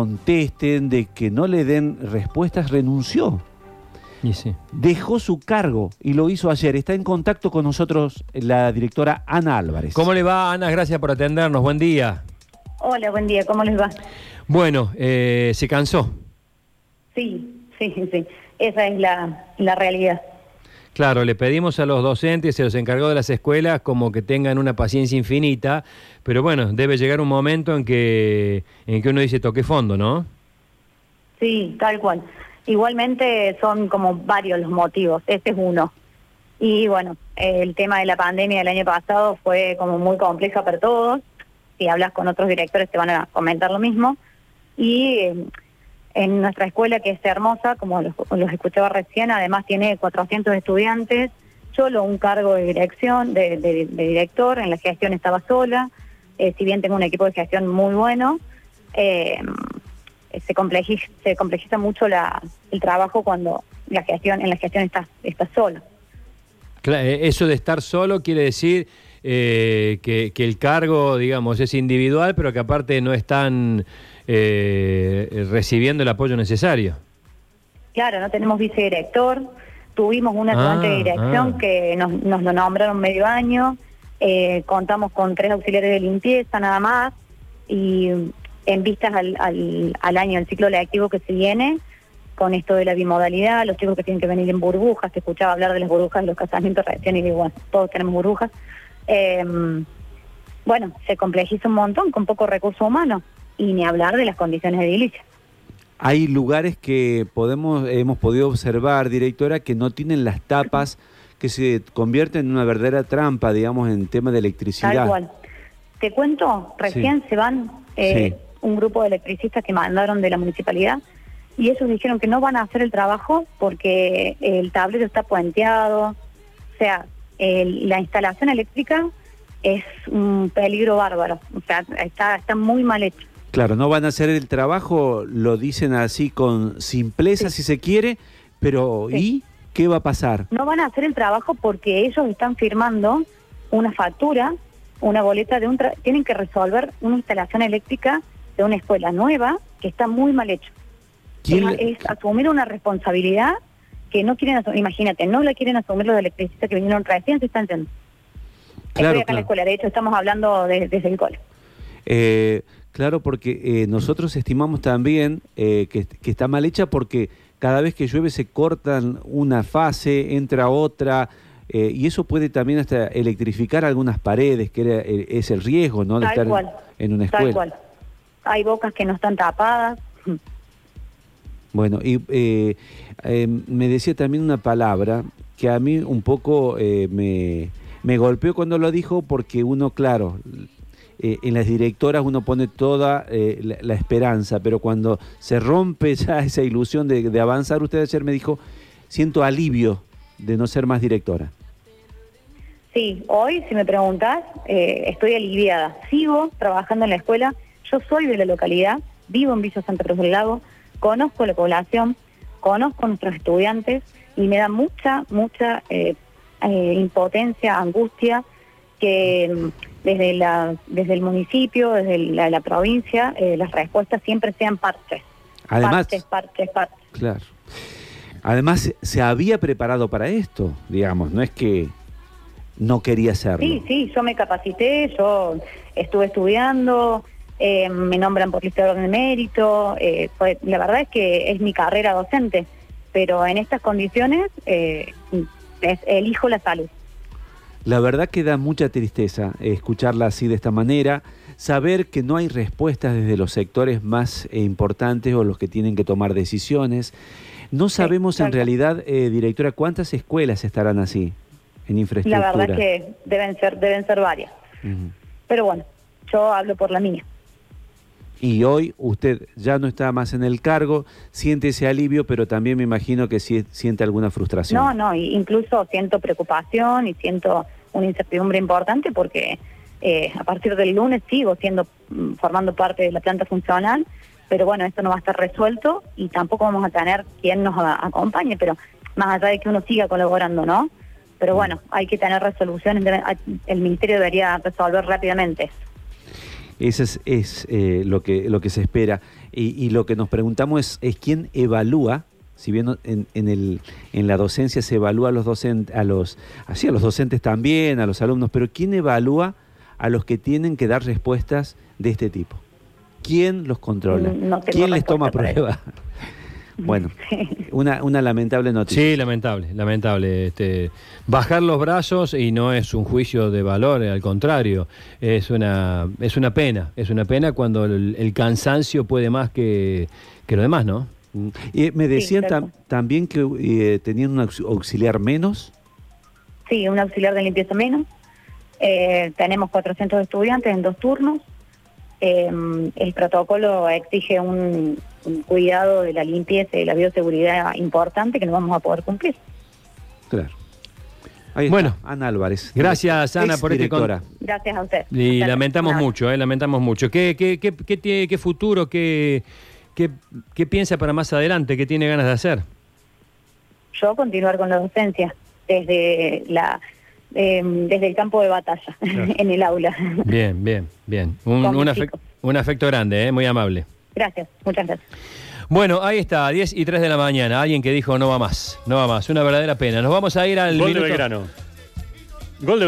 contesten, de que no le den respuestas, renunció. Y sí. Dejó su cargo y lo hizo ayer. Está en contacto con nosotros la directora Ana Álvarez. ¿Cómo le va, Ana? Gracias por atendernos. Buen día. Hola, buen día. ¿Cómo les va? Bueno, eh, se cansó. Sí, sí, sí. Esa es la, la realidad. Claro, le pedimos a los docentes, se los encargó de las escuelas, como que tengan una paciencia infinita, pero bueno, debe llegar un momento en que, en que uno dice toque fondo, ¿no? Sí, tal cual. Igualmente son como varios los motivos, este es uno. Y bueno, el tema de la pandemia del año pasado fue como muy compleja para todos. Si hablas con otros directores te van a comentar lo mismo. Y en nuestra escuela, que es hermosa, como los, escuchaba recién, además tiene 400 estudiantes, solo un cargo de dirección, de, director, en la gestión estaba sola, eh, si bien tengo un equipo de gestión muy bueno, eh, se, complejiza, mucho la, el trabajo cuando la gestión en la gestión está, está sola. Cla- eh, Eso de estar solo quiere decir eh, que, que el cargo, digamos, es individual, pero que aparte no están eh, recibiendo el apoyo necesario. Claro, no tenemos vicedirector, tuvimos un ayudante Ah, de dirección ah. que nos, nos lo nombraron medio año, eh, contamos con tres auxiliares de limpieza nada más, y en vistas al, al, al año, el ciclo lectivo que se viene, con esto de la bimodalidad, los chicos que tienen que venir en burbujas, que escuchaba hablar de las burbujas de los casamientos recién y digo, bueno, todos tenemos burbujas. Eh, bueno, se complejiza un montón con poco recurso humano, y ni hablar de las condiciones de edilicia. Hay lugares que podemos, hemos podido observar, directora, que no tienen las tapas, que se convierten en una verdadera trampa, digamos, en tema de electricidad. Tal cual. Te cuento, recién se van eh, Sí. un grupo de electricistas que mandaron de la municipalidad y ellos dijeron que no van a hacer el trabajo porque el tablero está puenteado, o sea, el- la instalación eléctrica es un peligro bárbaro, o sea, está, está muy mal hecho. Claro, no van a hacer el trabajo, lo dicen así con simpleza, si se quiere, pero Sí. ¿y qué va a pasar? No van a hacer el trabajo porque ellos están firmando una factura, una boleta de un... tra- tienen que resolver una instalación eléctrica de una escuela nueva que está muy mal hecho. ¿Quién es, es asumir una responsabilidad que no quieren asumir. Imagínate, no la quieren asumir los electricistas que vinieron recién, se están yendo. Claro, Estoy acá en la escuela, de hecho estamos hablando de- desde el cole. Eh, claro, porque eh, nosotros estimamos también eh, que, que está mal hecha porque cada vez que llueve se cortan una fase, entra otra, eh, y eso puede también hasta electrificar algunas paredes, que era- eh, es el riesgo, ¿no? De Tal estar en- cual. en una Tal escuela. cual. Hay bocas que no están tapadas. Bueno, y eh, eh, me decía también una palabra que a mí un poco eh, me, golpeó cuando lo dijo porque uno, claro, eh, en las directoras uno pone toda eh, la, la esperanza, pero cuando se rompe ya esa ilusión de, avanzar, usted ayer me dijo, siento alivio de no ser más directora. Sí, hoy, si me preguntas, eh, estoy aliviada. Sigo trabajando en la escuela. Yo soy de la localidad, vivo en Villa Santa Cruz del Lago, conozco la población, conozco a nuestros estudiantes y me da mucha, mucha eh, eh, impotencia, angustia que mm, desde, la, desde el municipio, desde la, la provincia, eh, las respuestas siempre sean parches. Además, Parches, parches, parches. claro. Además, se había preparado para esto, digamos, no es que no quería hacerlo. Sí, sí, yo me capacité, yo estuve estudiando, eh, me nombran por lista de orden de mérito, eh, fue- la verdad es que es mi carrera docente, pero en estas condiciones eh, es- elijo la salud. La verdad que da mucha tristeza escucharla así de esta manera, saber que no hay respuestas desde los sectores más eh, importantes o los que tienen que tomar decisiones. No sabemos en realidad, eh, directora, cuántas escuelas estarán así en La infraestructura. verdad que deben ser, deben ser varias, pero bueno, yo hablo por la mía. Y hoy usted ya no está más en el cargo, siente ese alivio, pero también me imagino que sí- siente alguna frustración. No, no, incluso siento preocupación y siento una incertidumbre importante porque eh, a partir del lunes sigo siendo mm, formando parte de la planta funcional, pero bueno, esto no va a estar resuelto y tampoco vamos a tener quien nos acompañe, pero más allá de que uno siga colaborando, ¿no? Pero bueno, hay que tener resoluciones, el ministerio debería resolver rápidamente. Ese es, es, eh, lo, que, lo que se espera. Y, y lo que nos preguntamos es, es quién evalúa, si bien en, en, el, en la docencia se evalúa a los docentes, a los, así a los docentes también, a los alumnos, pero quién evalúa a los que tienen que dar respuestas de este tipo. ¿Quién los controla? No ¿Quién les toma prueba? Bueno, una, una lamentable noticia. Sí, lamentable, lamentable. Este, bajar los brazos y no es un juicio de valor, al contrario, es una, es una pena, es una pena cuando el, el cansancio puede más que, que lo demás, ¿no? Y me decían tam- también que eh, tenían un aux- auxiliar menos. Sí, un auxiliar de limpieza menos. Eh, tenemos 400 estudiantes en dos turnos. Eh, el protocolo exige un, un cuidado de la limpieza y de la bioseguridad importante que no vamos a poder cumplir. Claro. Ahí está, Bueno. Ana Álvarez. Gracias, Ana, por este con-. Gracias a usted. Y Hasta lamentamos mucho, eh, lamentamos mucho. ¿Qué, qué, qué, qué, tiene- qué futuro, qué, qué, qué piensa para más adelante, qué tiene ganas de hacer? Yo continuar con la docencia desde la eh, desde el campo de batalla, Claro. en el aula. Bien, bien, bien. Un, un, mis afec- chicos. un afecto grande, eh, muy amable. Gracias, muchas gracias. Bueno, ahí está, 10 y 3 de la mañana. Alguien que dijo no va más, no va más. Una verdadera pena. Nos vamos a ir al Gol de Belgrano. Gol de